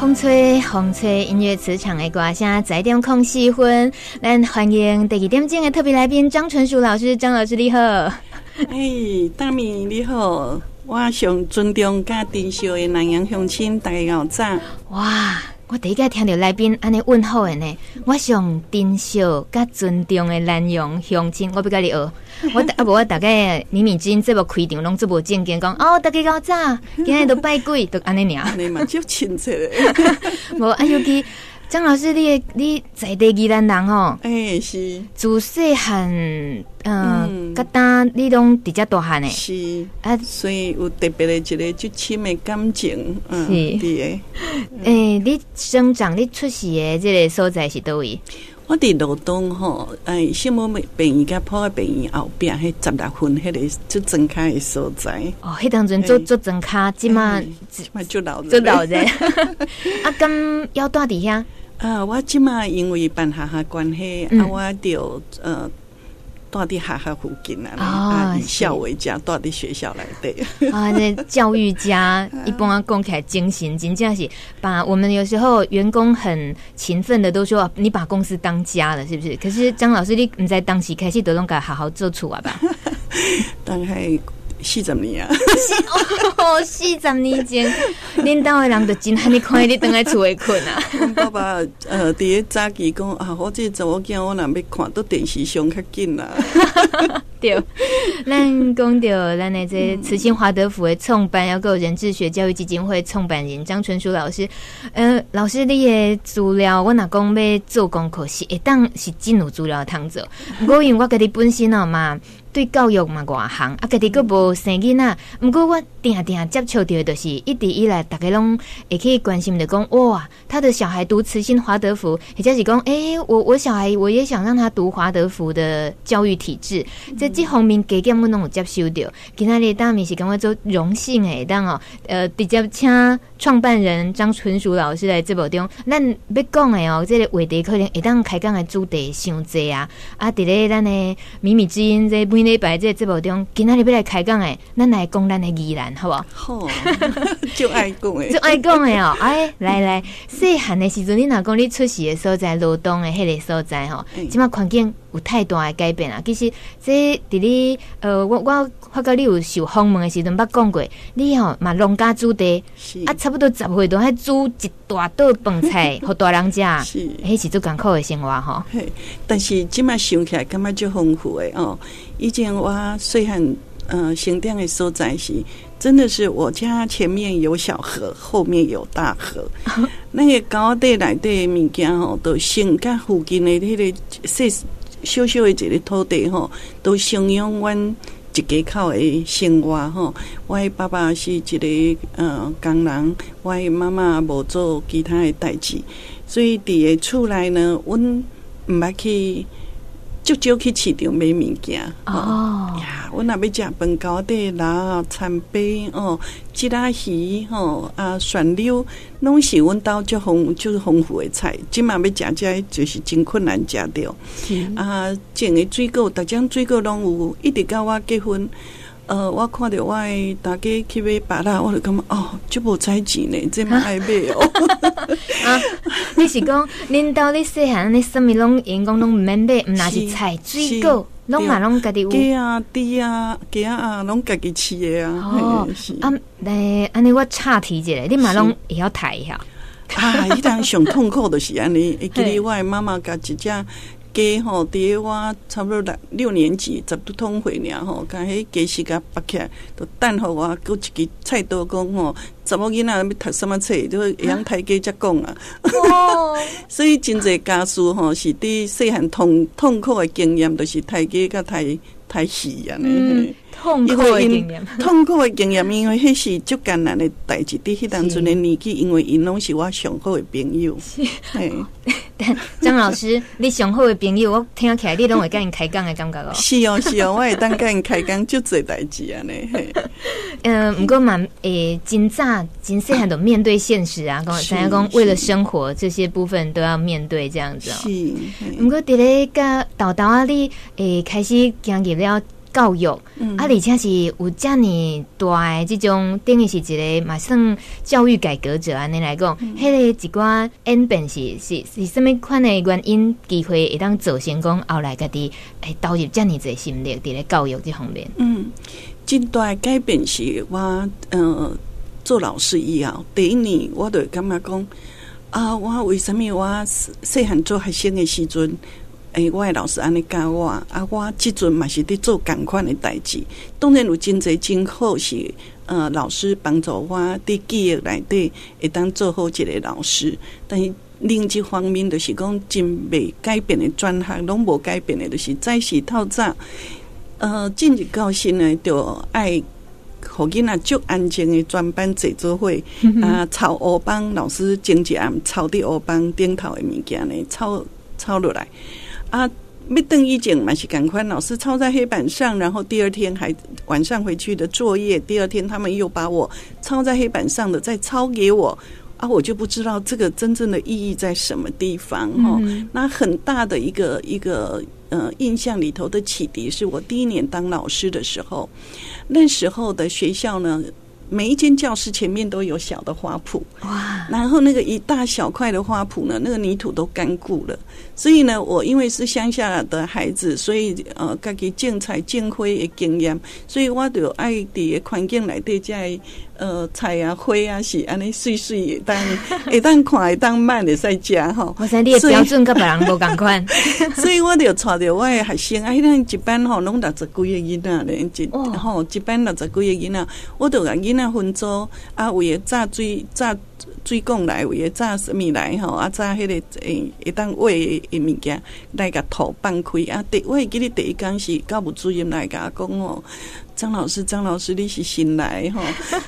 风吹风吹，音乐磁场的歌声，在点空四分。咱欢迎第二点钟的特别来宾张纯淑老师，张老师你好。哎，大米你好，我上尊重加珍惜的南洋乡亲，大家好早。哇，我第一个听到来宾安尼问候的呢，我上珍惜甲尊重的南洋乡亲，我不跟你学。我啊无我大概米米之音这部开场拢这部正经讲哦，大家较早，今日都拜鬼，都安尼尔。你嘛就亲切嘞。无啊，尤其张老师，你你在地宜兰人吼，哎、欸、是，自细汉嗯，噶当你拢伫遮大汉诶，是啊，所以有特别的一个最亲的感情，嗯，是 诶。诶、嗯欸，你生长、你出世的，这个所在是叨位？我伫罗东吼，哎，圣母病院甲破病院后壁，迄十六分迄个做装卡的所在。哦，迄当阵做做装卡，即马即马就老就老人。啊，咁要住伫遐？啊，我即马因为办学校关系，啊，我就呃。住伫学校附近啊，啊，以校为家，住伫学校来对。啊，那教育家 一般讲起来精神真正是把我们有时候员工很勤奋的都说，你把公司当家了，是不是？可是张老师，你你在当时开始都拢该好好做出啊吧？当然。四十年啊！哦，四十年前，领导的人就真罕你看你等在厝里困啊！爸爸呃，第一早起讲啊，我这查某囝我若要看到电视上较紧啦。对，咱讲到咱的这慈心华德福的创办，要够人智学教育基金会创办人张纯淑老师。呃，老师你的资料，我若讲要做功课是，一当是真有资料通做。不过因为我家己本身哦嘛。对教育嘛外行，啊，家己阁无生囡仔。毋过我定定接触到的，就是一直以来，大家拢会去关心的讲，哇，他的小孩读慈心华德福，或者是讲，诶、我我小孩我也想让他读华德福的教育体制，在这方面加减我拢有接受到。今仔日当面是感觉做荣幸诶，当哦，呃，直接请创办人张纯淑老师来节目中，咱要讲诶哦，这个话题可能会当开讲的主题伤济啊，啊，伫咧咱的秘密之音这。礼拜这节目中，今仔日要来开讲诶，咱来讲咱的疑难，好不好？好，就爱讲诶，就爱讲诶哦。哎，来来，细汉的时阵，你若讲你出世的所在，劳动的迄个所在吼，即马环境有太大的改变啊。其实这伫你呃，我我发觉你有受访问的时阵，捌讲过，你吼嘛农家子弟，啊，差不多十岁都还煮一大桌饭菜，互大人食，是，迄是最艰苦的生活吼。但是即马想起来，感觉就丰富诶哦。以前我细汉，呃，行店的所在是，真的是我家前面有小河，后面有大河。那个高地内底物件吼，都先甲附近的迄个细小小的一个土地吼，都承养阮一家口的生活吼。我的爸爸是一个嗯工人，我的妈妈无做其他的代志，所以伫个厝内呢，阮毋捌去。就少去市场买物件哦呀！我若要食饭糕底啦、餐杯哦、吉拉鱼吼啊、蒜溜，拢是阮兜足丰就是丰富的菜。即嘛要食遮就是真困难食着。啊，种的水果，逐种水果拢有，一直到我结婚。呃，我看着我的大家去买芭乐，我就感觉哦，就无采钱呢，这么爱买哦。啊，你是讲恁兜你细汉你什么拢员工拢唔免买，唔那是菜水果，拢嘛拢家己有。鸡啊，猪啊，鸡啊，拢家己饲的啊。哦，啊，诶，安尼我岔题一下，你嘛拢也要抬一下。啊，迄当上痛苦的是安尼，会记得我妈妈家一只。家吼，伫诶我差不多六六年级，十多通会尔吼，甲迄鸡时甲拔起来，都等候我，搁一支菜刀讲吼，查某囡仔要读什么册，就会养太鸡才讲啊。所以真侪家私吼，是伫细汉痛痛苦的经验，都是太鸡甲太太戏安尼。痛苦的经验，痛苦的经验，因为迄是足艰难的代志。伫迄当阵的年纪，因为因拢是我上好的朋友。嘿，张老师，你上好的朋友，我听起来你拢会跟人开讲的感觉哦。是哦，是哦，我会当跟人开讲，就这代志啊呢。嗯，毋过嘛，诶，真早真细汉都面对现实啊，讲三讲为了生活，这些部分都要面对这样子哦。是，毋过伫咧个豆豆啊，你诶开始经历了。教育，嗯、啊，而且是有遮尔大的这种，等于是一个嘛算教育改革者安尼来讲，迄、嗯、个一寡演变是是是甚物款的原因？机会会当造成讲，后来家己诶投入遮尔侪心力伫咧教育这方面。嗯，真大改变是我，嗯、呃，做老师以后，第一年我就感觉讲，啊，我为什么我细汉做学生的时阵？诶、欸，我诶老师安尼教我，啊，我即阵嘛是伫做共款诶代志。当然有真侪真好是，呃，老师帮助我伫记忆内底会当做好一个老师。但是另一方面，就是讲真未改变诶专项，拢无改变诶，就是早时透早，呃，进入教室呢，就爱互囡仔足安静诶专班坐做伙，啊，抄黑板，老师前一暗抄伫黑板顶头诶物件呢，抄抄落来。啊，没等以前嘛是赶快，老师抄在黑板上，然后第二天还晚上回去的作业，第二天他们又把我抄在黑板上的再抄给我，啊，我就不知道这个真正的意义在什么地方哦。嗯、那很大的一个一个呃印象里头的启迪，是我第一年当老师的时候，那时候的学校呢。每一间教室前面都有小的花圃，哇！然后那个一大小块的花圃呢，那个泥土都干固了。所以呢，我因为是乡下的孩子，所以呃，家己种菜种花的经验，所以我就爱伫环境内底在。呃，菜啊，花啊，是安尼碎碎，但 会当看，会当慢的在食吼。我说你的标准跟别人无共款，所以我就带着我的学生，啊，迄阵一班吼，拢六十几个囡仔咧，一吼一班六十几个囡仔，我就甲囡仔分组，啊，有诶炸水炸水果来，有诶炸什么来吼，啊，炸迄个诶，会当喂诶物件来甲土放开啊。第我记得第一讲是教务主任来甲我讲哦。张老师，张老师，你是新来哈，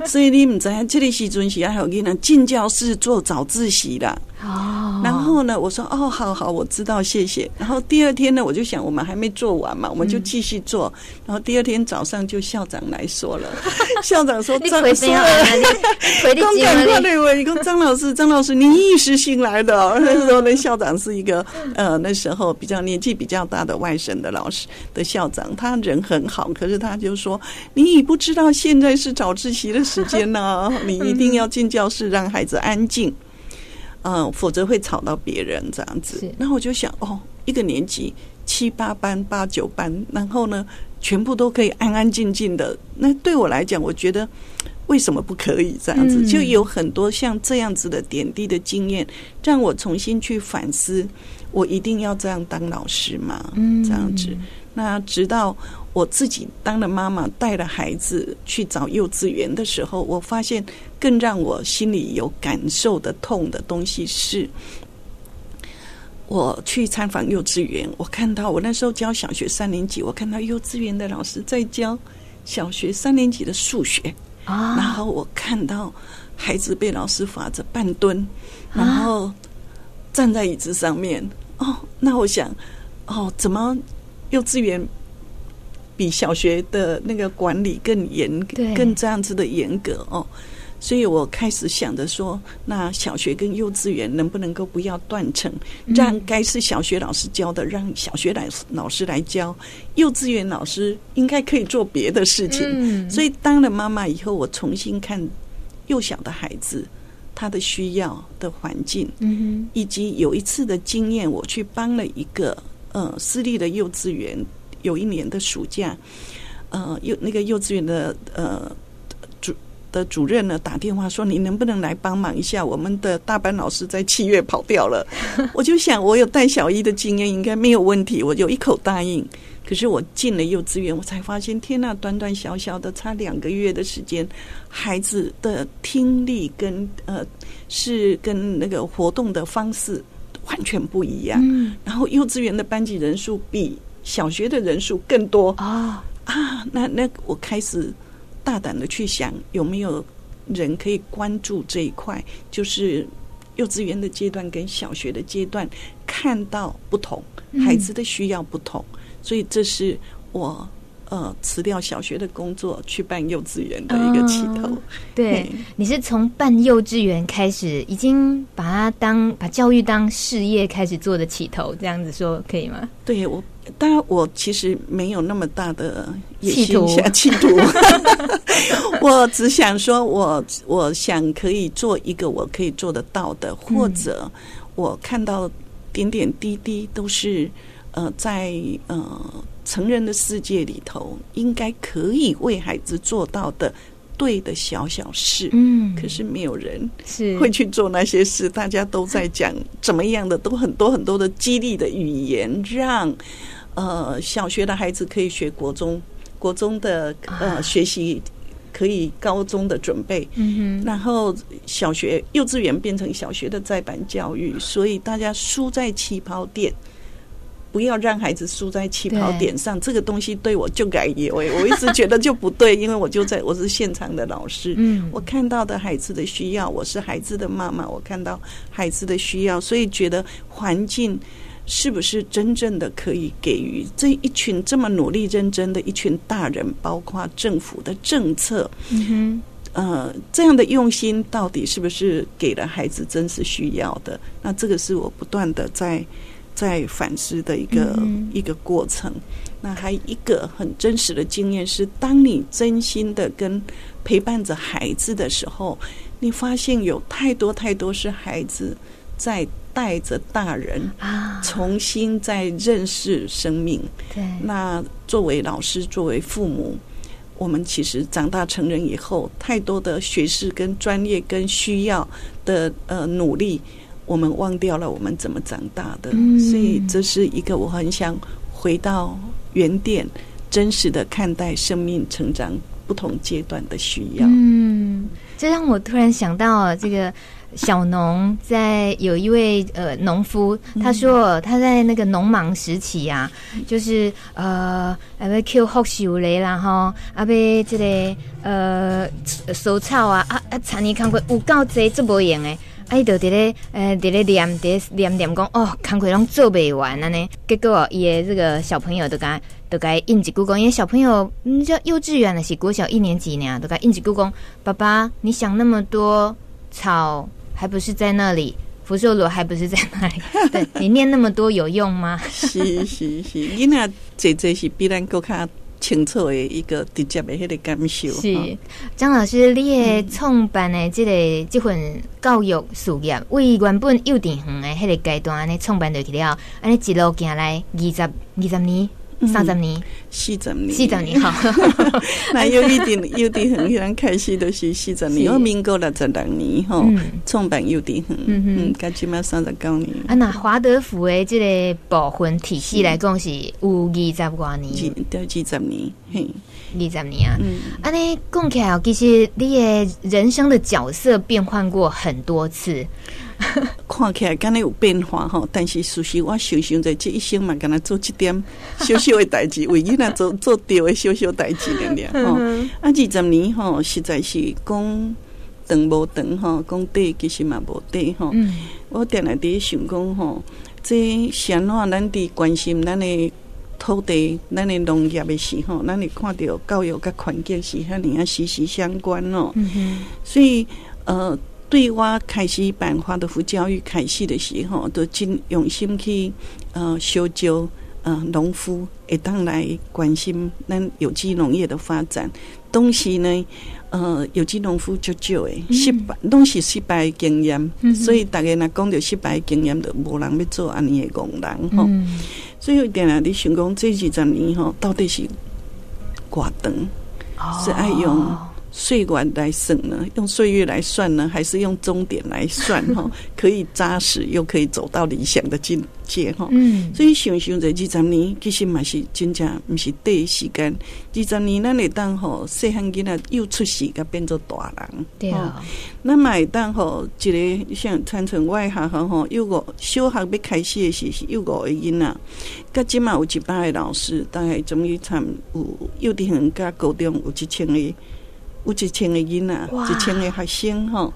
所以你唔知这个时阵是要有囡仔进教室做早自习啦。哦，然后呢，我说哦，好好，我知道，谢谢。然后第二天呢，我就想我们还没做完嘛，我们就继续做。然后第二天早上就校长来说了，校长说张老师，公感快乐位，一个张老师，张老师，你一时新来的。那时候那校长是一个呃，那时候比较年纪比较大的外省的老师的校长，他人很好，可是他就说，你已不知道现在是早自习的时间呢，你一定要进教室，让孩子安静。嗯，否则会吵到别人这样子。然后我就想，哦，一个年级七八班、八九班，然后呢，全部都可以安安静静的。那对我来讲，我觉得为什么不可以这样子？就有很多像这样子的点滴的经验，让我重新去反思，我一定要这样当老师吗？嗯，这样子。那直到我自己当了妈妈，带了孩子去找幼稚园的时候，我发现更让我心里有感受的痛的东西是，我去参访幼稚园，我看到我那时候教小学三年级，我看到幼稚园的老师在教小学三年级的数学啊，然后我看到孩子被老师罚着半蹲，然后站在椅子上面，哦，那我想，哦，怎么？幼稚园比小学的那个管理更严，更这样子的严格哦，所以我开始想着说，那小学跟幼稚园能不能够不要断层，让该是小学老师教的，让小学老师老师来教，幼稚园老师应该可以做别的事情。所以当了妈妈以后，我重新看幼小的孩子他的需要的环境，以及有一次的经验，我去帮了一个。呃，私立的幼稚园有一年的暑假，呃，幼那个幼稚园的呃主的主任呢打电话说，你能不能来帮忙一下？我们的大班老师在七月跑掉了。我就想，我有带小一的经验，应该没有问题。我就一口答应。可是我进了幼稚园，我才发现，天呐，短短小小的差两个月的时间，孩子的听力跟呃是跟那个活动的方式。完全不一样。嗯，然后幼稚园的班级人数比小学的人数更多啊啊！那那我开始大胆的去想，有没有人可以关注这一块，就是幼稚园的阶段跟小学的阶段看到不同，孩子的需要不同，所以这是我。呃，辞掉小学的工作去办幼稚园的一个起头。哦、对，嗯、你是从办幼稚园开始，已经把它当把教育当事业开始做的起头，这样子说可以吗？对，我当然，我其实没有那么大的企图，企图。我只想说我，我我想可以做一个我可以做得到的，或者我看到点点滴滴都是呃，在呃成人的世界里头，应该可以为孩子做到的。对的小小事，嗯，可是没有人是会去做那些事。大家都在讲怎么样的，都很多很多的激励的语言，让呃小学的孩子可以学国中，国中的呃学习可以高中的准备，嗯哼，然后小学、幼稚园变成小学的再版教育，所以大家输在起跑点。不要让孩子输在起跑点上，这个东西对我就改以为我一直觉得就不对，因为我就在我是现场的老师，嗯，我看到的孩子的需要，我是孩子的妈妈，我看到孩子的需要，所以觉得环境是不是真正的可以给予这一群这么努力认真的一群大人，包括政府的政策，嗯哼，呃，这样的用心到底是不是给了孩子真实需要的？那这个是我不断的在。在反思的一个、嗯、一个过程，那还一个很真实的经验是，当你真心的跟陪伴着孩子的时候，你发现有太多太多是孩子在带着大人啊，重新在认识生命。对，那作为老师，作为父母，我们其实长大成人以后，太多的学识跟专业跟需要的呃努力。我们忘掉了我们怎么长大的，所以这是一个我很想回到原点，真实的看待生命成长不同阶段的需要。嗯，这让我突然想到这个小农在有一位呃农夫，他说他在那个农忙时期啊，就是呃阿要捡福寿螺啦哈，阿要这个呃收草啊啊啊，田里看过有够多做不完诶。哎，就伫咧，呃，伫咧念，伫念念讲，哦，工课拢做不完安尼。结果伊的这个小朋友都甲，都甲应一句讲，因为小朋友，你叫幼稚园的是国小一年级呢，都甲应一句讲，爸爸，你想那么多，草还不是在那里，福寿螺还不是在那里，对，你念那么多有用吗？是是是，囡仔这这是比咱更加。清楚的一个直接的迄个感受。是张老师，你的创办的这个这份教育事业，为原本幼稚园的迄个阶段安尼创办落去了，安尼一路行来二十二十年。三十年，四十年，四十年好。那有一点，有的很，非常开心，都是四十年。我民国六十六年哈，创办有的很，嗯嗯，加起码三十九年。啊，那华德福的这个部分体系来讲是有二十多年，对，二十年，嘿，二十年啊。嗯，啊，你讲起来，其实你的人生的角色变换过很多次。看起来敢若有变化吼，但是事实我想想在这一生嘛，敢若做一点小小的代志，为囡仔做做对的小小代志了了 吼。啊，二十年吼，实在是讲长无长吼，讲短其实嘛无短吼。我定来伫想讲吼，这先话咱伫关心咱的土地、咱的农业的时候，咱会看到教育甲环境是遐尔啊息息相关哦。所以呃。对我开始办华德福教育开始的时候，都尽用心去呃修旧呃农夫会当来关心咱有机农业的发展。东西呢，呃有机农夫就少诶，失败拢是失败经验，嗯、所以大家若讲着失败经验，就无人要做安尼的工人吼。嗯、所以点啊，你想讲这几十年吼，到底是寡长，哦、是爱用。岁月来算呢？用岁月来算呢？还是用终点来算？哈，可以扎实又可以走到理想的境界哈。嗯，所以想想在二十年，其实嘛是真正不是短时间。二十年咱会当吼细汉囡仔又出世，甲变做大人。对啊，那么会当吼一个像传承外学校吼，有个小学要开始的时是又五个囡仔，甲今嘛有一百个老师，大概总于参有幼稚园甲高中有一千个。有一千个囡仔，一千个学生吼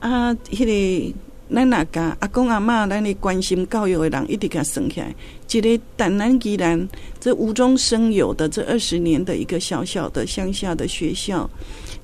啊！迄、那个咱哪家阿公阿嬷，咱的关心教育的人，一直甲算起来，一个淡南宜兰这无中生有的这二十年的一个小小的乡下的学校，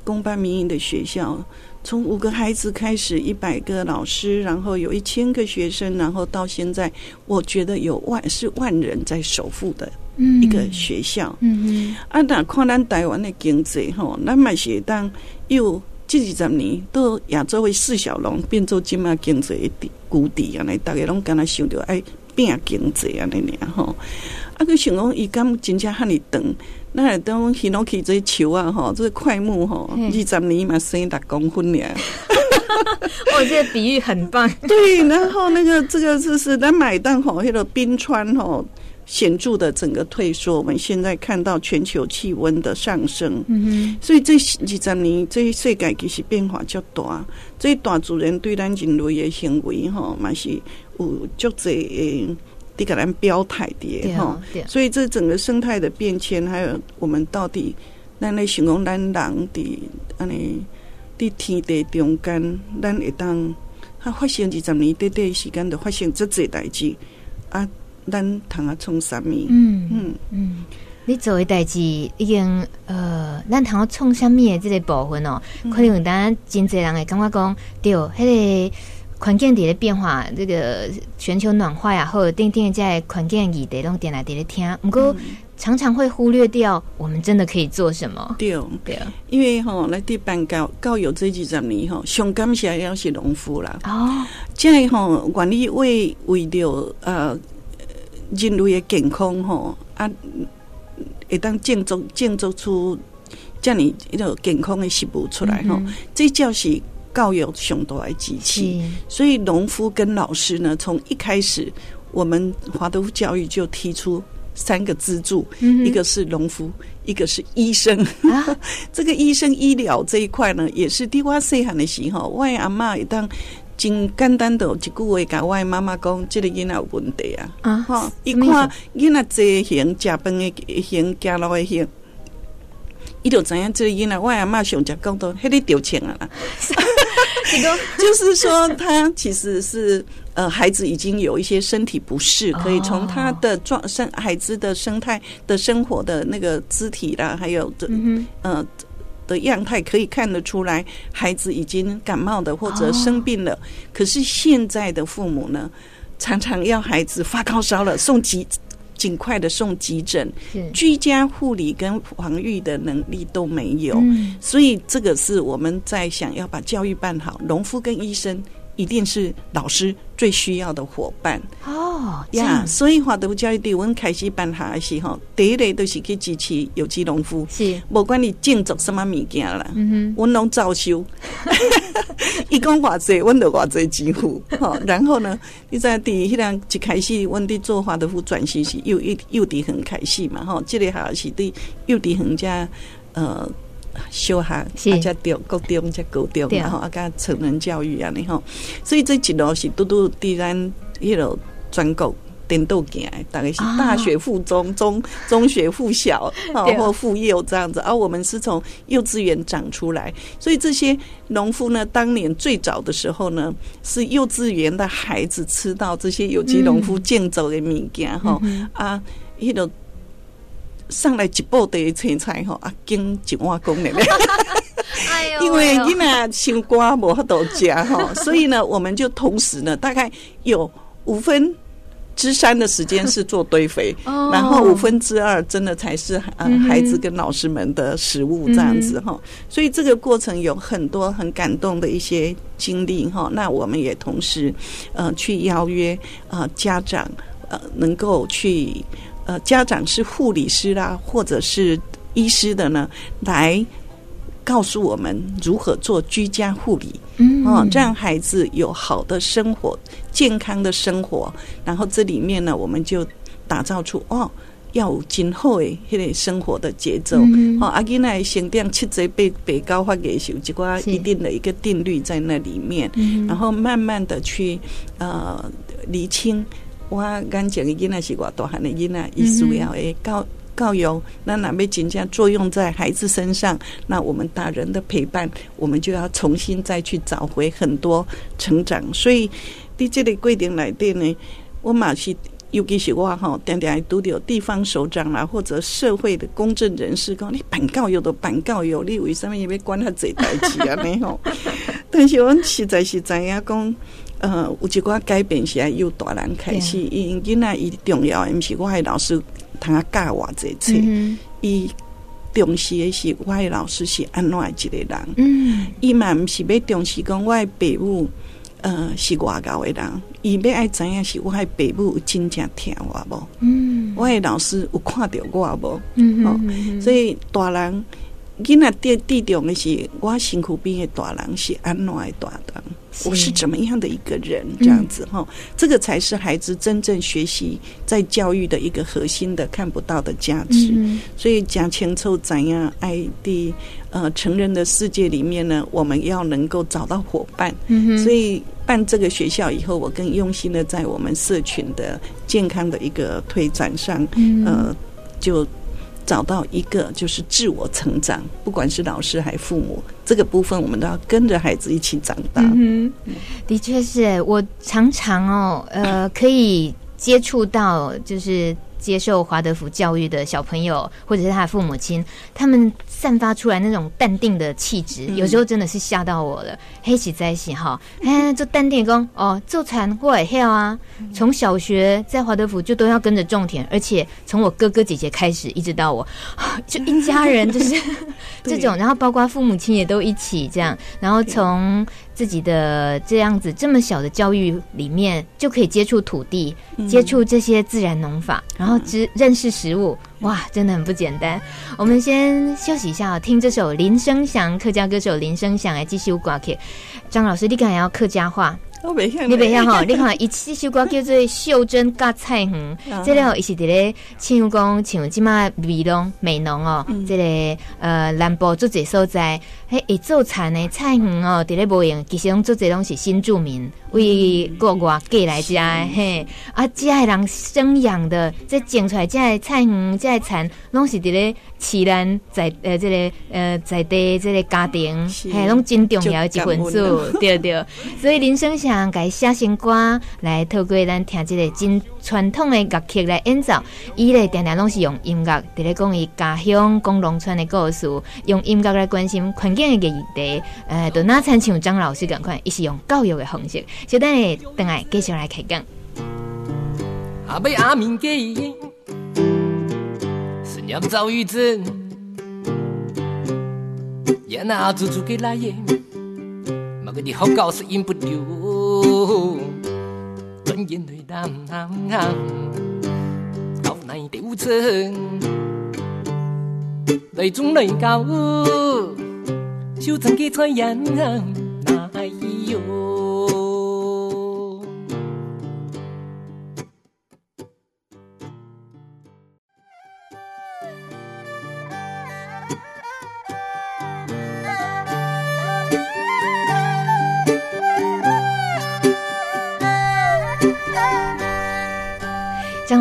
公办民营的学校，从五个孩子开始，一百个老师，然后有一千个学生，然后到现在，我觉得有万是万人在守护的一个学校。嗯嗯，啊，那看咱台湾的经济吼，咱嘛是当又这二十年都亚洲为四小龙变做今嘛经济的谷底啊，那大家拢敢若想着爱拼经济啊，那样吼。啊，佮想讲伊敢真正遐尔长，那当希诺起这球啊，吼，这个桧木吼，二十年嘛生六公分俩。我觉得比喻很棒。对，然后那个这个就是咱买单吼，迄个冰川吼显著的整个退缩。我们现在看到全球气温的上升，嗯哼，所以这二十年这世界其实变化较大，这大自然对咱人类的行为吼，嘛是有足侪。得给咱标态的哈，所以这整个生态的变迁，还有我们到底咱来形容咱人的安尼，伫天地中间，咱会当它发生几十年，短短时间就发生这侪代志啊，咱通啊创啥物？嗯嗯嗯，你做的代志已经呃，咱通啊创啥物的这个部分哦，可能咱真侪人会感觉讲对，迄个。环境底的变化，这个全球暖化呀，或者定定在环境里的拢点来点来听，不过常常会忽略掉我们真的可以做什么。对对，因为吼来地办教教育这几十年吼，上感谢要是农夫啦。哦，这样吼管理为为了呃人类的健康吼啊，会当建造建造出这样一个健康的食物出来吼，嗯、这叫是。教育上大的机器，所以农夫跟老师呢，从一开始，我们华德福教育就提出三个支柱，一个是农夫，一个是医生。啊、这个医生医疗这一块呢，也是滴我细汉的时候，我阿妈也当真简单的一句话跟我妈妈讲，这个囡仔有问题啊。啊，哈，一看囡仔这型，食饭的型，走路的型。伊就知影这个囡仔，我阿妈上讲讲到，迄个丢钱啊啦。就是说，他其实是呃，孩子已经有一些身体不适，可以从他的状生孩子的生态的生活的那个肢体啦，还有的呃的样态，可以看得出来，孩子已经感冒的或者生病了。可是现在的父母呢，常常要孩子发高烧了送急。尽快的送急诊，居家护理跟防御的能力都没有，所以这个是我们在想要把教育办好，农夫跟医生一定是老师最需要的伙伴。哦呀，所以华德福教育对我们开始办下的时候，第一类都是去支持有机农夫，是，不管你种植什么物件啦，嗯哼，我拢照收，一讲偌济，我就偌济几乎，好，然后呢，你在第一两一开始，我哋做华德福转型是幼幼幼稚园开始嘛，哈，这里还是对幼稚园加呃。小学，啊，加中高中，加高中，然后啊，加成人教育啊，你吼，所以这一路是拄拄伫咱迄落全国颠倒行，大概是大学附中、中中学附小啊，或附幼这样子，而我们是从幼稚园长出来，所以这些农夫呢，当年最早的时候呢，是幼稚园的孩子吃到这些有机农夫建走的物件哈啊，迄落。上来一部的青菜吼，啊，经一碗公的，因为囡仔青瓜无法度食吼，所以呢，我们就同时呢，大概有五分之三的时间是做堆肥，然后五分之二真的才是呃孩子跟老师们的食物这样子哈，所以这个过程有很多很感动的一些经历哈，那我们也同时呃去邀约呃家长呃能够去。呃，家长是护理师啦，或者是医师的呢，来告诉我们如何做居家护理，嗯，哦，让孩子有好的生活、健康的生活。然后这里面呢，我们就打造出哦，要有今后的迄个生活的节奏。嗯、哦，阿囡仔先点七节被被高发给修，结果一定的一个定律在那里面，嗯、然后慢慢的去呃厘清。我眼前的囡仔是我大汉的囡仔，伊需要诶教教育，那哪边真正作用在孩子身上？那我们大人的陪伴，我们就要重新再去找回很多成长。所以，在这个规定来电呢，我嘛是。尤其是我吼，常常拄着地方首长啦，或者社会的公正人士讲，你办教育都办教育，你为什么要管他这代志啊？没吼。但是我实在是知影讲，呃，有一寡改变是由大人开始，因囡仔伊重要的毋是我诶老师通啊教我这册，伊重视的是我的老师是安怎一个人，嗯，伊嘛毋是要重视讲我的父母。呃，是外教的人，伊要爱知影是我的父母有真正听我无？嗯，我的老师有看着我无？嗯哦，所以大人囡仔最最重要的是，我身躯边的大人是安怎的大人？我是怎么样的一个人？这样子哈，嗯、这个才是孩子真正学习在教育的一个核心的看不到的价值。嗯、所以讲清楚怎样爱的呃成人的世界里面呢，我们要能够找到伙伴。嗯，所以办这个学校以后，我更用心的在我们社群的健康的一个推展上，嗯、呃，就。找到一个就是自我成长，不管是老师还是父母，这个部分我们都要跟着孩子一起长大。嗯，的确是我常常哦，呃，可以接触到就是。接受华德福教育的小朋友，或者是他的父母亲，他们散发出来那种淡定的气质，有时候真的是吓到我了。黑起在一起哈，哎，做淡定工哦，做产或也要啊。从小学在华德福就都要跟着种田，而且从我哥哥姐姐开始，一直到我，就一家人就是 这种，然后包括父母亲也都一起这样，然后从。自己的这样子这么小的教育里面，就可以接触土地，接触这些自然农法，然后知认识食物，哇，真的很不简单。我们先休息一下，听这首林生祥客家歌手林生祥来继续挂起。张老师，你敢要客家话？你别听哈，你看一这首歌叫做《袖珍甲菜园》，这里伊是伫咧唱讲像即马美浓美浓哦，这 个呃南部做这所在，嘿，会做田的菜园哦，伫咧无用，其实拢做这拢是新住民为国外寄来家的嘿，啊，遮的人生养的，这种出来遮的菜园，遮的田拢是伫咧饲咱在呃这个呃在地即个家庭，嘿，拢真重要的一份子，对对，所以林生祥。改写新歌来透过咱听即个真传统的乐曲来演奏，伊咧定定拢是用音乐伫咧讲伊家乡讲农村的故事，用音乐来关心环境的议题。呃，都那参像张老师咁款，伊是用教育的方式。就等下等下继续来开讲。阿妹阿明给思念遭遇真，也那足足给来耶。马个的好高是赢不掉，尊严对当，高难丢成，内中内高，修成给传扬，哪有？张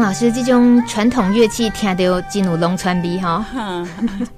老师，这种传统乐器听到真有农村味 哈，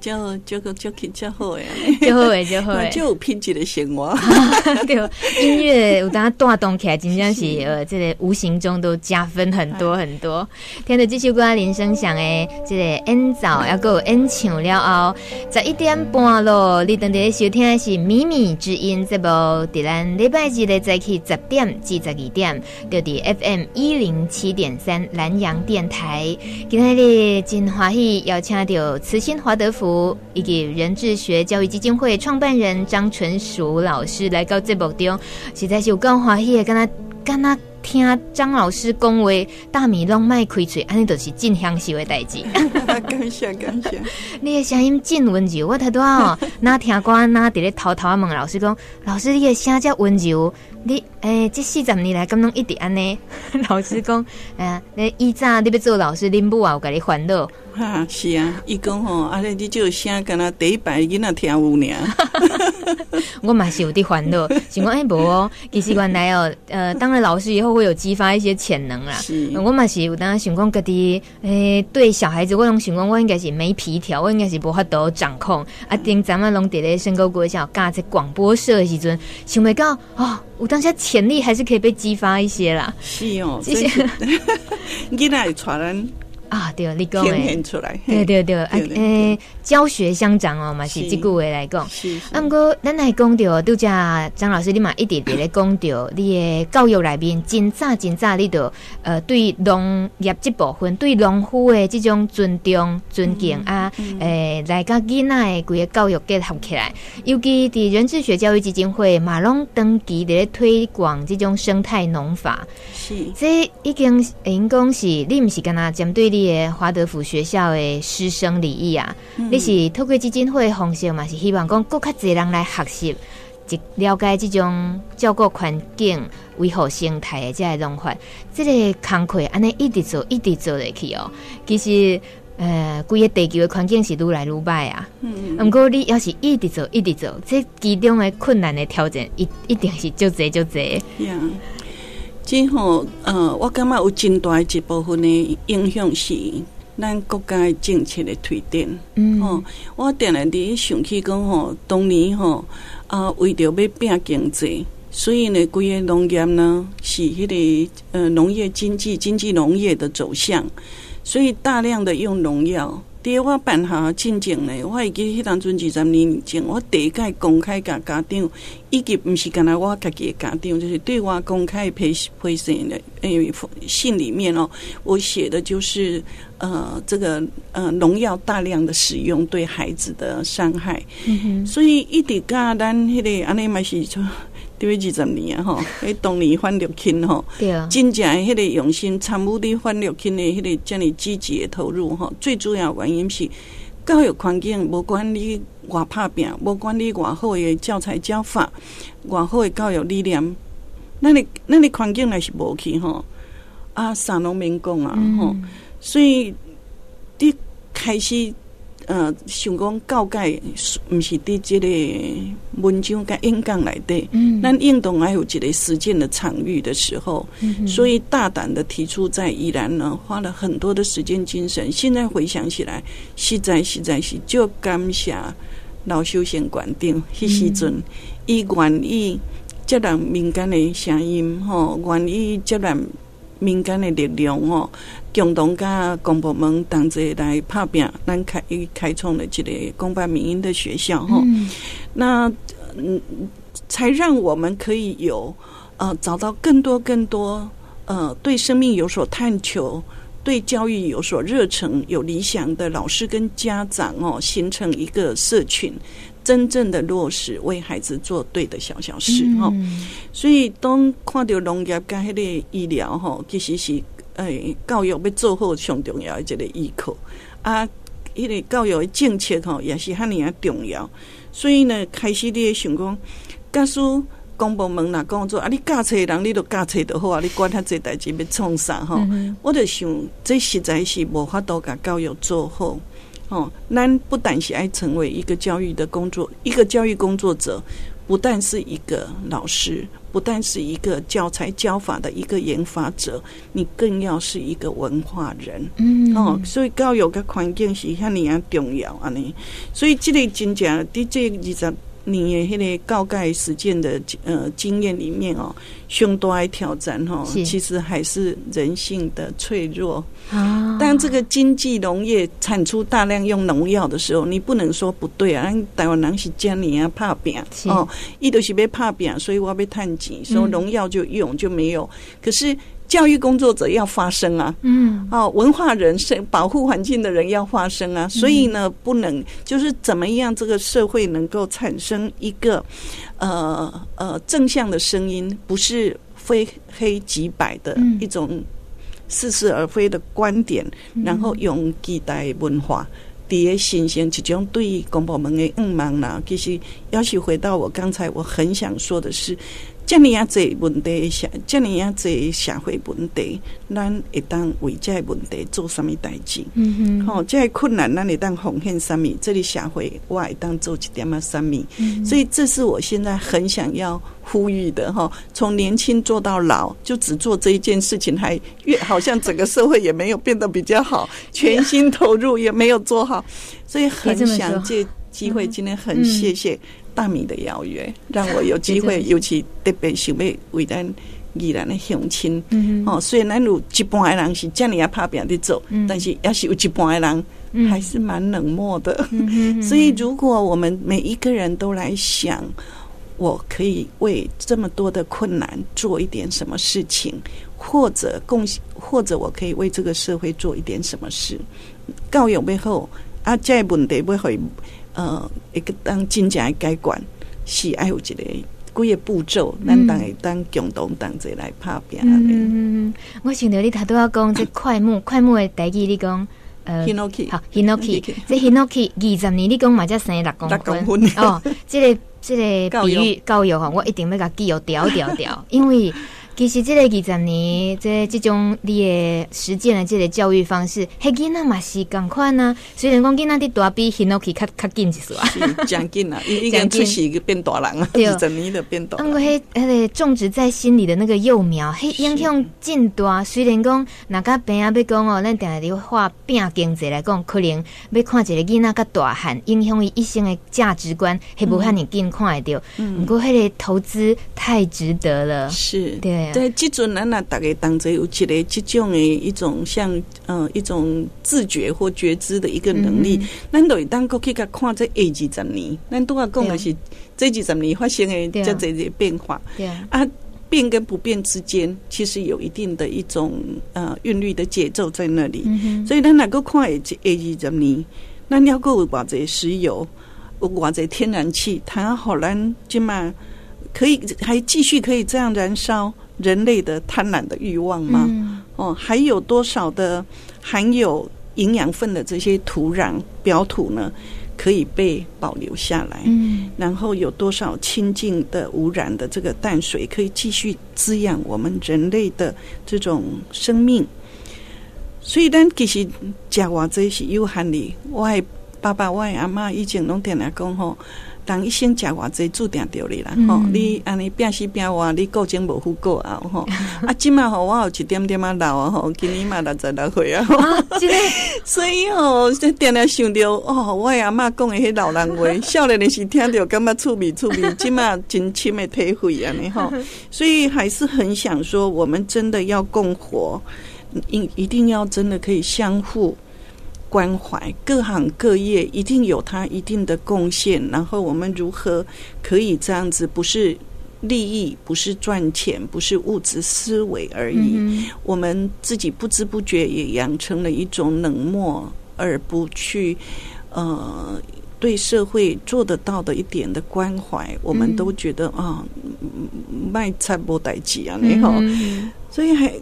就就就就 就好诶，就好诶，就好诶，就有品质的生活。对，音乐有当带动起来，真正是呃，这个无形中都加分很多很多。听到这首歌铃声响诶，这个演奏要够演唱了后，十一点半咯，你等下收听的是《秘密之音》这部，伫咱礼拜日的早起十点至十二点，就伫 FM 一零七点三蓝。阳电台今天的真欢喜邀请到慈心华德福以及人智学教育基金会创办人张纯淑老师来到节目中，实在是有够欢喜的，跟他跟他听张老师讲话，大米拢卖开嘴，安尼都是真享受的代志。感谢感谢，你的声音真温柔，我太多哦，那听歌那伫咧偷偷问老师讲，老师你的声遮温柔。你诶、欸，这四十年来敢拢一直安尼？老师讲，诶、你以前你要做老师，恁母啊有甲你烦恼，哈，是啊，伊讲吼，阿咧你就声，敢若第一摆囡仔听有尔。我嘛是有啲烦恼，想讲哎无哦，其实原来哦，呃，当了老师以后会有激发一些潜能啦。是，我嘛是有当想讲家己，诶，对小孩子，我拢想讲，我应该是没皮条，我应该是无法度掌控。啊，顶咱们拢伫咧升高国小教这广播社的时阵，想袂到哦，有当下潜力还是可以被激发一些啦。是哦，谢谢。囡仔会传人。啊，对，你讲诶，对对对，啊，诶、欸，教学相长哦，嘛是这句话来讲。是，啊，不过咱来讲到，拄则张老师你嘛一直伫咧讲到，你的教育内面真早真早，你都呃对农业这部分，对农夫的这种尊重、尊敬、嗯、啊，诶、嗯欸，来甲囡仔的规个教育结合起来，尤其伫人智学教育基金会马龙登记咧推广这种生态农法。是，这已经应讲是，你毋是干那针对你。的华德福学校的师生礼仪啊，嗯、你是透过基金会的方式嘛？是希望讲更较侪人来学习，一了解这种照顾环境、维护生态的这个农法。这个工课安尼一直做，一直做下去哦。其实，呃，规个地球的环境是愈来愈歹啊。嗯嗯。毋过你要是一直做，一直做，这其中的困难的挑战一一定是就侪就侪。Yeah. 呃，我感觉有真大一部分的影响是咱国家的政策的推展。嗯，哦，我定然伫想起讲吼，当年吼啊，为着要拼经济，所以呢，规个农业呢是迄个呃农业经济、经济农业的走向，所以大量的用农药。第我办下进前呢，我会记迄当阵二十年前，我第一届公开甲家长，以及毋是干那我家己诶家长，就是对我公开培培训的诶信里面哦，我写的就是呃这个呃农药大量的使用对孩子的伤害，所以一直甲咱迄个安尼嘛是说。对二十年啊，吼，迄当年反六轻吼，真正迄个用心参与的反六轻的迄个遮尔积极的投入吼，最主要原因是教育环境，无管你偌拍拼，无管你偌好的教材教法，偌好的教育理念，咱你咱你环境还是无去吼，啊，啥拢免讲啊，吼、嗯，所以你开始。呃，想讲教改，毋是伫即个文章甲演讲内底，嗯，咱应当还有一个实践的场域的时候，嗯，所以大胆的提出在宜兰呢，花了很多的时间精神。现在回想起来，实在实在是就感谢老休闲馆长，迄时阵伊愿意接纳民间的声音，吼，愿意接纳民间的力量，吼。共同甲公部门同齐来拍拼，咱开开创了这个公办民营的学校哈、嗯。那嗯，才让我们可以有呃找到更多更多呃对生命有所探求、对教育有所热忱、有理想的老师跟家长哦，形成一个社群，真正的落实为孩子做对的小小事哈、嗯。所以当看到农业跟迄个医疗哈，其实是。诶，教育要做好上重要的一个依靠啊！迄个教育的政策吼，也是遐尼啊重要。所以呢，开始你会想讲，假使公部门若讲做啊，你教册人，你都教册就好啊，你管他这代志要创啥吼？我就想，这实在是无法度甲教育做好。吼，咱不但是爱成为一个教育的工作，一个教育工作者。不但是一个老师，不但是一个教材教法的一个研发者，你更要是一个文化人。嗯，哦，所以教育个环境是遐尼啊重要啊你。所以这个真正的这二十。你的迄个教改实践的呃经验里面哦，凶多爱挑战哈，其实还是人性的脆弱啊。当这个经济农业产出大量用农药的时候，你不能说不对啊。台湾人是这样啊，怕病哦，伊都是被怕病，所以我要探钱，所以农药就用就没有。可是。教育工作者要发声啊，嗯，哦，文化人是保护环境的人要发声啊，所以呢，不能就是怎么样，这个社会能够产生一个呃呃正向的声音，不是非黑即白的一种似是而非的观点，然后用现代文化。底下形成一种对公部门的误盲啦。其实要是回到我刚才我很想说的是。这样啊，这问题社，这样啊，这社会问题，咱会当为这问题做什么代志？嗯哼，好，这困难，咱会当奉献什么？这里社会我会当做一点啊什么？所以这是我现在很想要呼吁的哈。从年轻做到老，就只做这一件事情，还越好像整个社会也没有变得比较好，全心投入也没有做好，所以很想借机会，今天很谢谢。大米的邀约，让我有机会，尤其特别想要为咱宜兰的乡亲。哦，虽然咱有一半的人是这样啊，拍拼的走，但是要是有一半的人还是蛮冷漠的。所以，如果我们每一个人都来想，我可以为这么多的困难做一点什么事情，或者贡献，或者我可以为这个社会做一点什么事，教育背后啊，这问题不会。呃，一个当真正的改观是爱有一个几个步骤，咱当会当共同同齐来拍拼。嗯，我想到你头拄仔讲这快木，快木的代志你讲，呃，好，Hinoki，这 Hinoki 二十年你讲嘛才生六公分。哦，这个这个比喻教育吼，我一定要甲记哦，调调调，因为。其实这个二十年，这这种你的实践的这个教育方式，迄囡仔嘛是共款啊。虽然讲囡仔的大比 Hinoki 较较紧一丝啊，讲紧啊，已经出是一个变大人啊，二十年的变大。因为迄迄个种植在心里的那个幼苗，迄影响真大。虽然讲那个病啊，要讲哦，咱定定话变经济来讲，可能要看一个囡仔较大汉，影响伊一生的价值观，还不遐尔紧看得到。不过迄个投资太值得了，是对。在即阵，咱那大概当作有一个这种的一种像呃一种自觉或觉知的一个能力，咱都会当过去甲看这下二十年，咱都要讲的是这二十年发生的这这些变化。对啊，变跟不变之间，其实有一定的一种呃韵律的节奏在那里。所以咱那个看下二十年，咱要够有偌济石油，有偌济天然气，它好咱即嘛可以还继续可以这样燃烧。人类的贪婪的欲望吗？嗯、哦，还有多少的含有营养分的这些土壤表土呢？可以被保留下来？嗯，然后有多少清净的无染的这个淡水可以继续滋养我们人类的这种生命？所以，咱其实讲话这些有限的。我的爸爸、我的阿妈以前拢点来讲吼。当一生食偌济注定着你啦，吼、嗯！你安尼拼死拼活，你过前无富过啊，吼！啊，今嘛吼，我有一点点啊老啊，吼！今年嘛六十六岁啊，所以吼，就定定想着哦，我阿嬷讲的迄老人话，少年的时听着感觉趣味趣味，今嘛真深的体会安尼吼！所以还是很想说，我们真的要共活，一一定要真的可以相互。关怀各行各业，一定有他一定的贡献。然后我们如何可以这样子？不是利益，不是赚钱，不是物质思维而已。嗯、我们自己不知不觉也养成了一种冷漠，而不去呃对社会做得到的一点的关怀。我们都觉得啊，卖菜不带急啊，你好。所以还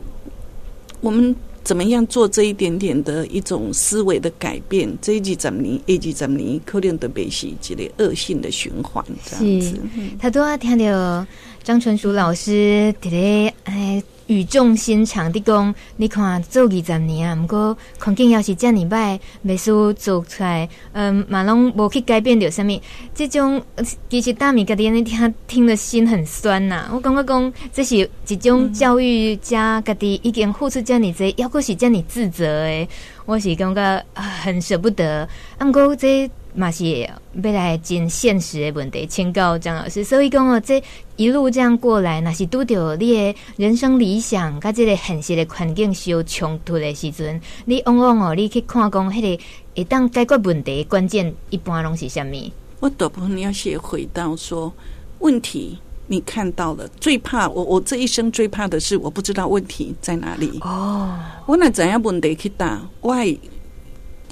我们。怎么样做这一点点的一种思维的改变？这一季怎么年，一季怎么年，可能都被是一个恶性的循环这样子。他都要听到张纯淑老师在哎。语重心长的讲，你看做二十年啊，毋过环境要是这样歹，没事做出来，嗯，马龙无去改变着啥物。这种其实大米家己安尼听，听了心很酸呐、啊。我感觉讲，这是一种教育家家己已经付出这样子，要果是这样自责诶，我是感觉很舍不得。毋过这。嘛是要来真现实的问题，请教张老师。所以讲哦，这一路这样过来，那是拄着你的人生理想，甲这个现实的环境是有冲突的时阵，你往往哦，你去看讲，迄个会当解决问题的关键，一般拢是虾米？我大部分要写回到说，问题你看到了，最怕我我这一生最怕的是我不知道问题在哪里。哦，我那怎样问题去答？我还。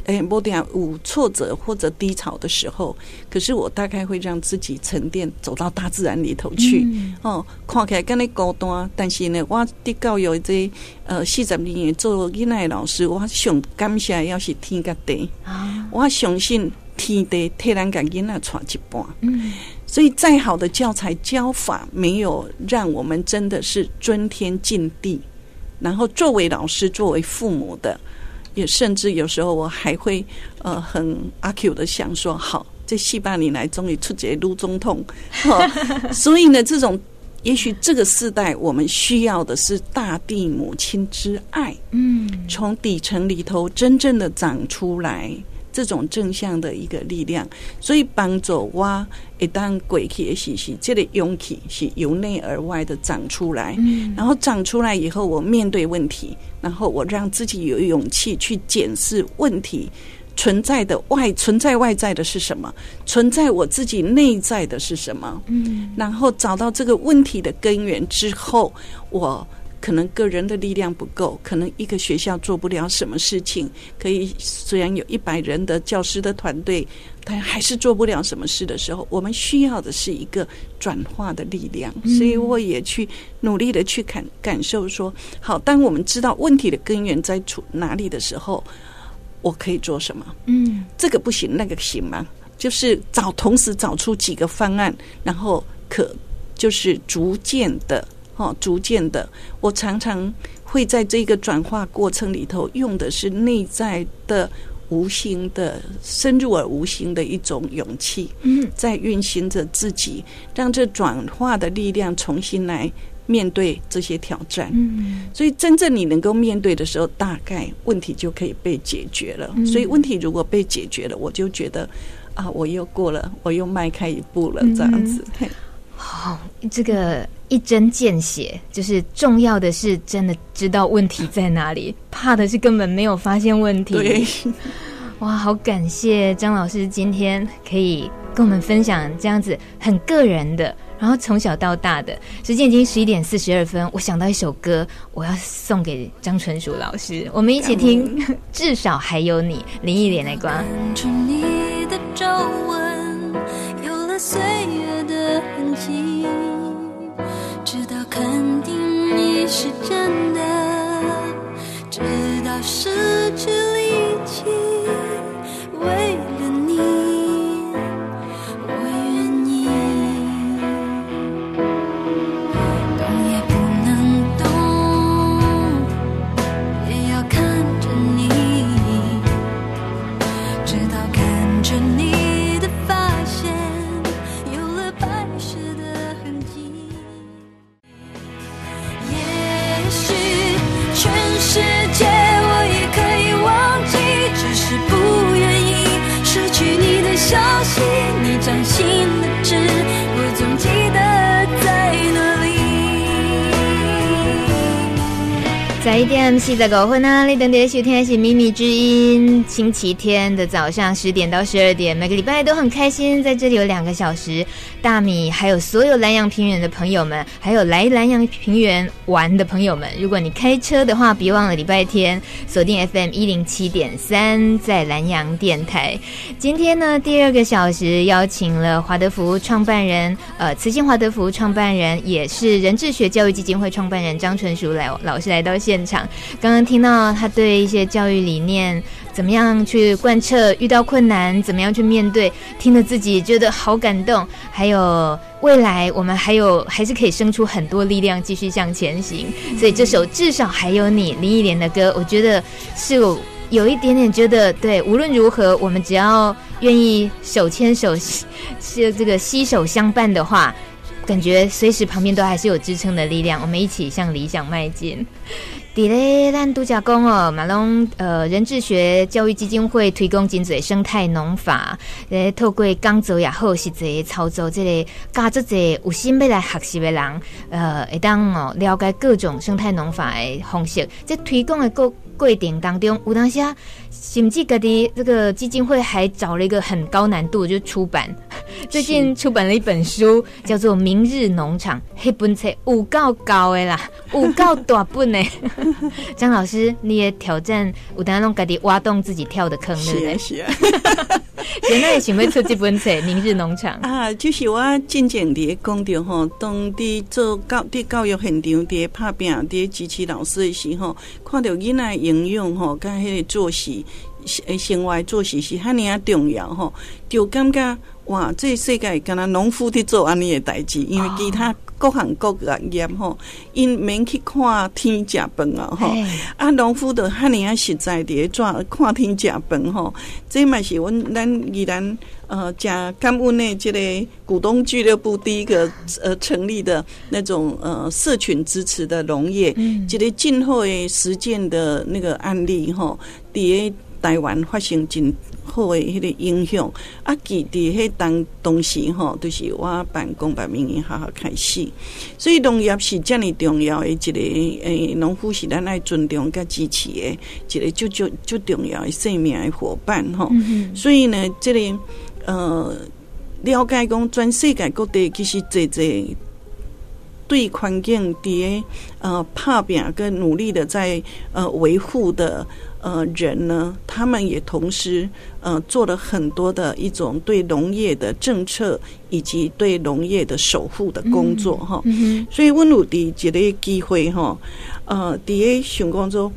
哎，不点有挫折或者低潮的时候，可是我大概会让自己沉淀，走到大自然里头去。嗯、哦，看起来跟你孤单，但是呢，我的教育这呃四十年做囡仔的老师，我想感谢要是天甲地。啊，我相信天地替咱家囡仔传一半。嗯，所以再好的教材教法，没有让我们真的是尊天敬地。然后作为老师，作为父母的，也甚至有时候我还会呃很阿 Q 的想说，好，这四百年来终于出节卢总统。哦，所以呢，这种。也许这个世代，我们需要的是大地母亲之爱，嗯，从底层里头真正的长出来这种正向的一个力量，所以帮助我一旦过去的时期，这个勇气是由内而外的长出来，嗯，然后长出来以后，我面对问题，然后我让自己有勇气去检视问题。存在的外存在外在的是什么？存在我自己内在的是什么？嗯，然后找到这个问题的根源之后，我可能个人的力量不够，可能一个学校做不了什么事情。可以虽然有一百人的教师的团队，但还是做不了什么事的时候，我们需要的是一个转化的力量。所以我也去努力的去感感受说，好，当我们知道问题的根源在处哪里的时候。我可以做什么？嗯，这个不行，那个行吗？就是找同时找出几个方案，然后可就是逐渐的，哦，逐渐的。我常常会在这个转化过程里头，用的是内在的无形的、深入而无形的一种勇气，嗯，在运行着自己，让这转化的力量重新来。面对这些挑战，嗯，所以真正你能够面对的时候，大概问题就可以被解决了。所以问题如果被解决了，我就觉得啊，我又过了，我又迈开一步了，这样子。好，这个一针见血，就是重要的是真的知道问题在哪里，怕的是根本没有发现问题。对，哇，好感谢张老师今天可以跟我们分享这样子很个人的。然后从小到大的时间已经十一点四十二分，我想到一首歌，我要送给张纯淑老师，我们一起听。至少还有你，林忆莲来关。是真的，直到失去点四十五分啊！你等点收听的是《秘密之音》，星期天的早上十点到十二点，每个礼拜都很开心，在这里有两个小时。大米还有所有兰阳平原的朋友们，还有来兰阳平原玩的朋友们，如果你开车的话，别忘了礼拜天锁定 FM 一零七点三，在兰阳电台。今天呢，第二个小时邀请了华德福创办人，呃，慈心华德福创办人，也是人智学教育基金会创办人张纯淑来老师来到现。场场刚刚听到他对一些教育理念怎么样去贯彻，遇到困难怎么样去面对，听了自己觉得好感动。还有未来我们还有还是可以生出很多力量继续向前行。所以这首至少还有你林忆莲的歌，我觉得是有有一点点觉得对。无论如何，我们只要愿意手牵手是这个携手相伴的话，感觉随时旁边都还是有支撑的力量。我们一起向理想迈进。伫咧咱拄则讲哦，马龙呃人智学教育基金会推广真侪生态农法，诶透过讲座也好，实际操作，这个加这济有心要来学习的人，呃会当哦了解各种生态农法的方式。在推广的过过程当中，有当时，甚至个的这个基金会还找了一个很高难度，就是出版。最近出版了一本书，叫做《明日农场》，黑本册有够高的啦，有够大本的。张老师，你也挑战有当弄家己挖洞自己跳的坑，对不对？是啊，是啊。现在想要出这本册《明日农场》啊，就是我真正的讲到吼，当地做教的教育现场的拍拼的支持老师的时候，看到囡仔营养吼，跟迄个作息。诶生活作息是遐尼啊重要吼，就感觉哇，这、世界敢若农夫伫做安尼诶代志，因为其他各行各业吼，因免去看天食饭啊吼，啊农夫着遐尼啊实在伫怎看天食饭吼，这嘛是阮咱依然呃加感恩的这个股东俱乐部第一个呃成立的那种呃社群支持的农业，嗯，一个今后诶实践的那个案例吼，伫个台湾发生真好诶迄个影响，啊，记伫迄当当时吼，都、就是我办公办民营学校开始，所以农业是遮尔重要诶一个诶，农夫是咱爱尊重甲支持诶一个足足足重要诶生命诶伙伴吼，所以呢，这个呃了解讲全世界各地其实侪侪对环境伫个呃拍拼跟努力的在呃维护的。呃，人呢，他们也同时呃做了很多的一种对农业的政策以及对农业的守护的工作哈。嗯嗯、所以，温鲁迪这个机会哈，呃，第一想讲说，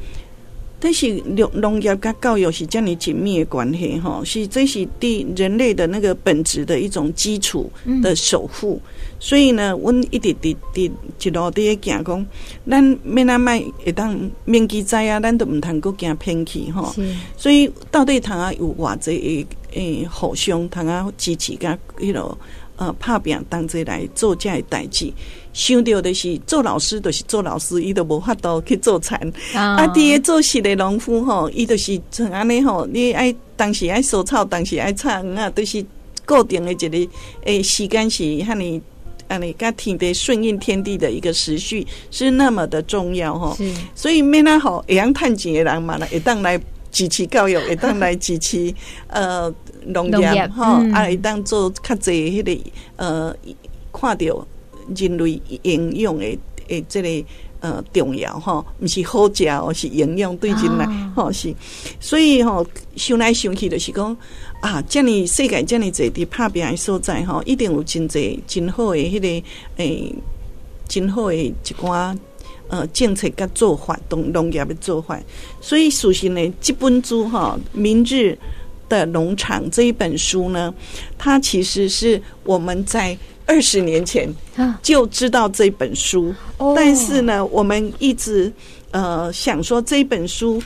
但是农农业跟教育是这样紧密的关系哈，是这是对人类的那个本质的一种基础的守护。嗯所以呢，阮一直伫伫一路伫咧行讲，咱免阿麦会当面记在啊，咱都毋通搁行偏去吼。所以到底通啊有偌济诶诶互相通啊支持甲迄落呃拍拼同齐来做遮个代志。想到的是做老师，就是做老师，伊都无法度去做田。啊，伫个做事的农夫吼，伊就是像安尼吼，你爱当时爱收草，当时爱插秧啊，都是固定的一个诶时间是遐尼。啊，你甲天地顺应天地的一个时序是那么的重要吼，所以免那吼会晓趁钱的人嘛，会当来支持教育，会当来支持 呃农业吼，啊会当做较侪迄个呃看到人类应用的诶这个呃重要哈，毋是好食哦，是营养对人来吼是，所以吼想来想去就是讲。啊，这样世界这样子的拍拼的所在哈，一定有真侪真好的迄、那个诶、欸，真好的一寡呃政策甲做法，农农业的做法。所以属实呢，这本书哈，《明日的农场》这一本书呢，它其实是我们在二十年前就知道这本书，啊、但是呢，我们一直呃想说这本书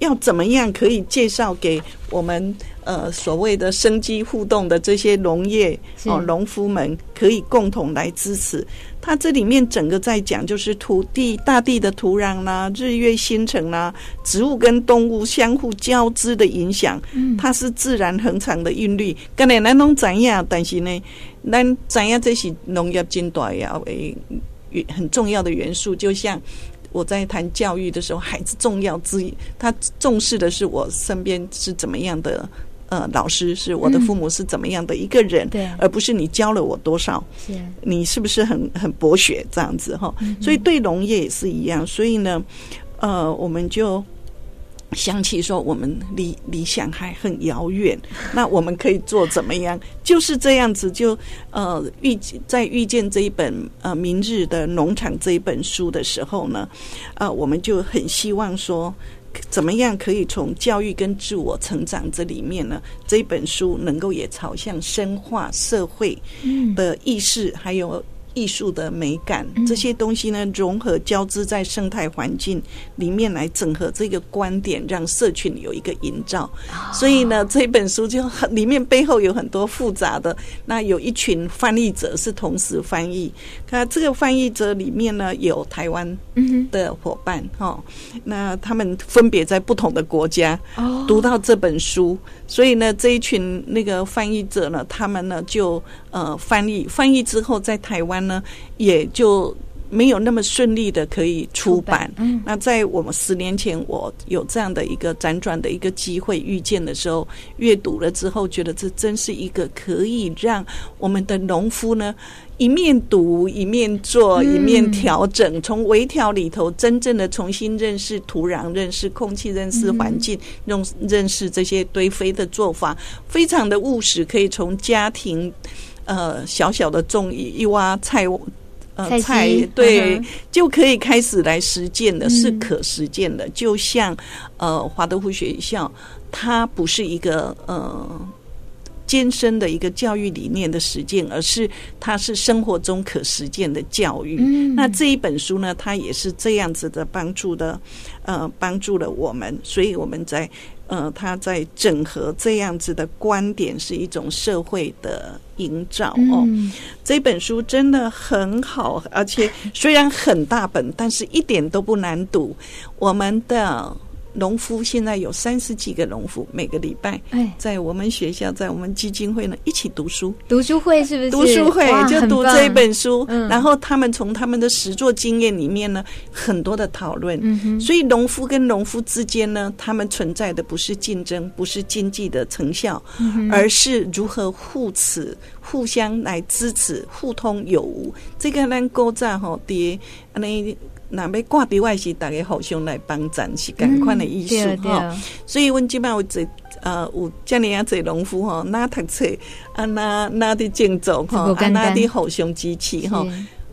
要怎么样可以介绍给我们。呃，所谓的生机互动的这些农业哦，农夫们可以共同来支持。它这里面整个在讲，就是土地、大地的土壤啦、啊，日月星辰啦、啊，植物跟动物相互交织的影响。嗯，它是自然恒常的韵律。刚才咱拢知影，但是呢，咱知影这是农业真大要诶很重要的元素。就像我在谈教育的时候，孩子重要之一，他重视的是我身边是怎么样的。呃，老师是我的父母是怎么样的一个人，嗯、对，而不是你教了我多少，是你是不是很很博学这样子哈？嗯、所以对农业也是一样。所以呢，呃，我们就想起说，我们离理想还很遥远，那我们可以做怎么样？就是这样子，就呃遇在遇见这一本呃《明日的农场》这一本书的时候呢，呃，我们就很希望说。怎么样可以从教育跟自我成长这里面呢？这本书能够也朝向深化社会的意识，还有。艺术的美感，这些东西呢，融合交织在生态环境里面来整合这个观点，让社群有一个营造。所以呢，这本书就很 里面背后有很多复杂的。那有一群翻译者是同时翻译，那这个翻译者里面呢，有台湾的伙伴哈，那他们分别在不同的国家读到这本书，所以呢，这一群那个翻译者呢，他们呢就。呃，翻译翻译之后，在台湾呢，也就没有那么顺利的可以出版。嗯，那在我们十年前，我有这样的一个辗转的一个机会遇见的时候，阅读了之后，觉得这真是一个可以让我们的农夫呢，一面读一面做一面调整，从微调里头真正的重新认识土壤、认识空气、认识环境，认认识这些堆肥的做法，非常的务实，可以从家庭。呃，小小的种一一挖菜，呃菜，对，就可以开始来实践的，是可实践的。就像呃华德福学校，它不是一个呃。艰深的一个教育理念的实践，而是它是生活中可实践的教育。嗯，那这一本书呢，它也是这样子的帮助的，呃，帮助了我们。所以我们在呃，他在整合这样子的观点，是一种社会的营造哦。嗯，这本书真的很好，而且虽然很大本，但是一点都不难读。我们的。农夫现在有三十几个农夫，每个礼拜在我们学校，在我们基金会呢一起读书。读书会是不是？读书会就读这一本书，然后他们从他们的实作经验里面呢，很多的讨论。嗯，所以农夫跟农夫之间呢，他们存在的不是竞争，不是经济的成效，而是如何互持、互相来支持、互通有无。这个咱古早吼爹那。那要挂在外是大家互相来帮衬，是同款的意思哈。所以，阮即摆有这呃有这样啊，这农夫哈，那读册啊，那那的建筑哈，啊，那的互相支持哈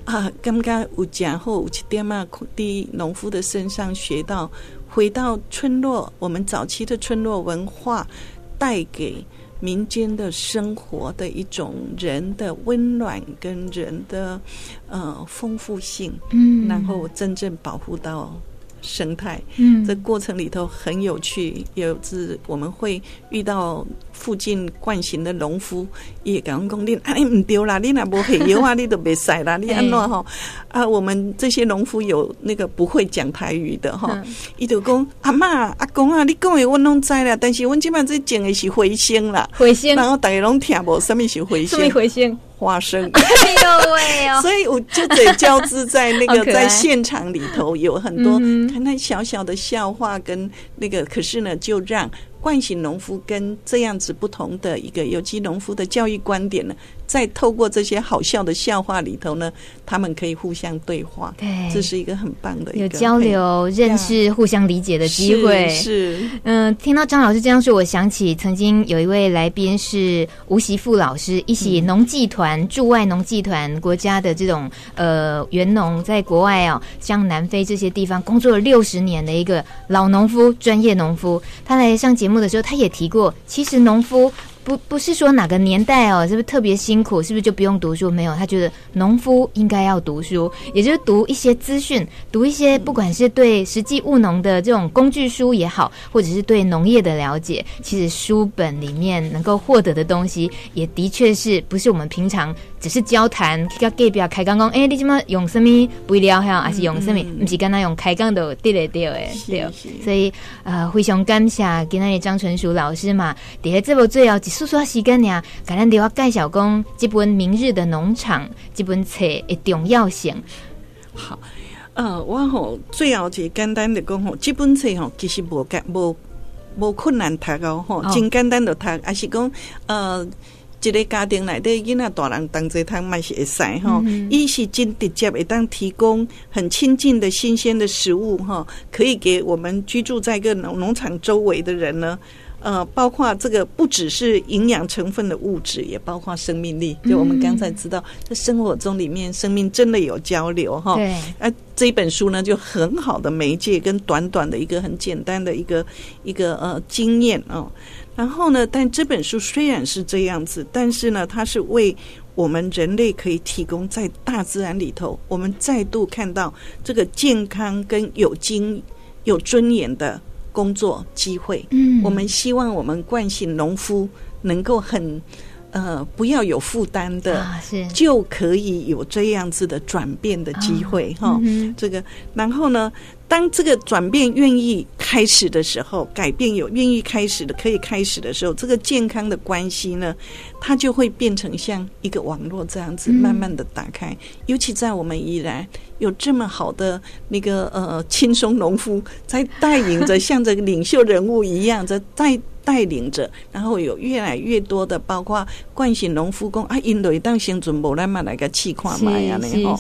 啊，感觉有真好，有一点啊，伫农夫的身上学到，回到村落，我们早期的村落文化带给。民间的生活的一种人的温暖跟人的呃丰富性，嗯，然后真正保护到生态，嗯，这过程里头很有趣，有是我们会遇到。附近惯行的农夫也讲讲你，哎，唔丢啦，你若无会油啊，你都别晒啦，你安怎哈？啊，我们这些农夫有那个不会讲台语的哈，伊就讲阿妈阿公啊，你讲的我拢知啦，但是我今晚这种的是回香啦，回香，然后大家拢听无什么是茴香，茴香花生，哎呦喂哦，所以我就得交织在那个 在现场里头有很多看那小小的笑话跟那个，可是呢，就让。惯行农夫跟这样子不同的一个有机农夫的教育观点呢，在透过这些好笑的笑话里头呢，他们可以互相对话，对，这是一个很棒的一个有交流、认识、互相理解的机会。是，嗯、呃，听到张老师这样说，我想起曾经有一位来宾是吴锡富老师，一起农技团驻外农技团国家的这种呃员农，在国外哦，像南非这些地方工作了六十年的一个老农夫、专业农夫，他来上节目的时候，他也提过，其实农夫。不不是说哪个年代哦，是不是特别辛苦？是不是就不用读书？没有，他觉得农夫应该要读书，也就是读一些资讯，读一些不管是对实际务农的这种工具书也好，或者是对农业的了解，其实书本里面能够获得的东西，也的确是不是我们平常只是交谈，跟隔壁开讲讲，哎，你怎么用什么肥料哈，还是用什么？不是跟他用开讲的对对对诶，对。所以呃，非常感谢今天的张纯淑老师嘛，底下这部最后。说说时间呀，简单的话介绍讲这本《明日的农场》这本册的重要性。好，呃，我吼最后就简单的讲吼，这本册吼其实无干无无困难读哦，吼，真简单的读，还是讲呃，一个家庭内的囡仔大人同齐读嘛是会使吼，伊是真直接会当提供很亲近的新鲜的食物哈，可以给我们居住在一个农农场周围的人呢。呃，包括这个不只是营养成分的物质，也包括生命力。就我们刚才知道，在生活中里面，生命真的有交流哈。对。啊，这一本书呢，就很好的媒介跟短短的一个很简单的一个一个呃经验啊。然后呢，但这本书虽然是这样子，但是呢，它是为我们人类可以提供在大自然里头，我们再度看到这个健康跟有经有尊严的。工作机会，嗯，我们希望我们惯性农夫能够很，呃，不要有负担的，啊，是。就可以有这样子的转变的机会，哈，这个，然后呢，当这个转变愿意开始的时候，改变有愿意开始的可以开始的时候，这个健康的关系呢，它就会变成像一个网络这样子，慢慢的打开。嗯，尤其在我们宜兰有这么好的那个呃轻松农夫在带领着，像这个领袖人物一样在带带领着，然后有越来越多的包括惯行农夫工啊，因为当先准备来嘛来个气矿嘛呀，然后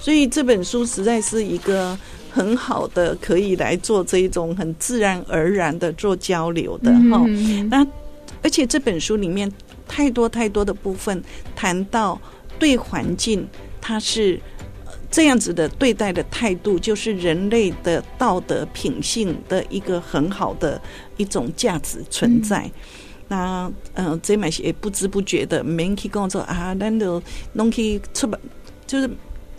所以这本书实在是一个。很好的，可以来做这一种很自然而然的做交流的哈。那而且这本书里面太多太多的部分谈到对环境，它是这样子的对待的态度，就是人类的道德品性的一个很好的一种价值存在。嗯、那嗯，这嘛也不知不觉的，没人去跟我说啊，难道弄去出版，就是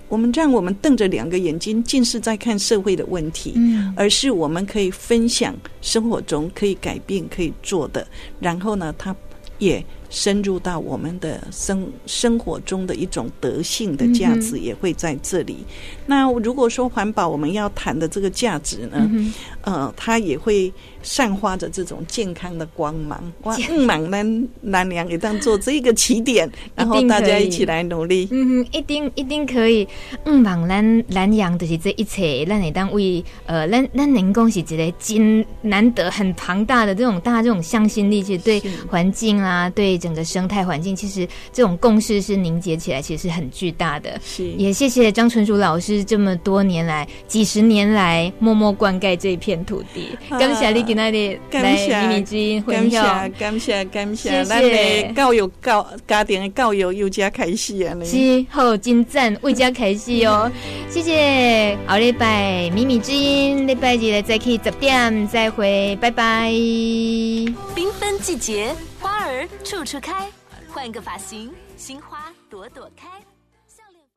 我们让我们瞪着两个眼睛，尽是在看社会的问题，嗯，而是我们可以分享生活中可以改变、可以做的。然后呢，他也。深入到我们的生生活中的一种德性的价值也会在这里。嗯、那如果说环保，我们要谈的这个价值呢，嗯、呃，它也会散发着这种健康的光芒。哇，嗯，蛮难难良也当做这个起点，然后大家一起来努力。嗯，一定一定可以。嗯，蛮难南洋就是这一切，让你当为呃，咱咱能够是一个真难得、很庞大的这种大家这种向心力，其实对环境啊，对。整个生态环境，其实这种共识是凝结起来，其实是很巨大的。是，也谢谢张纯淑老师这么多年来、几十年来默默灌溉这一片土地。感谢你今天的来秘密之音感谢，感谢感谢，咱的教育教家庭的教育又加开始啊！是好，精湛为家开始哦。谢谢，好礼拜秘密之音礼拜日再去十点再会，拜拜。缤纷季节。花儿处处开，换个发型，心花朵朵开。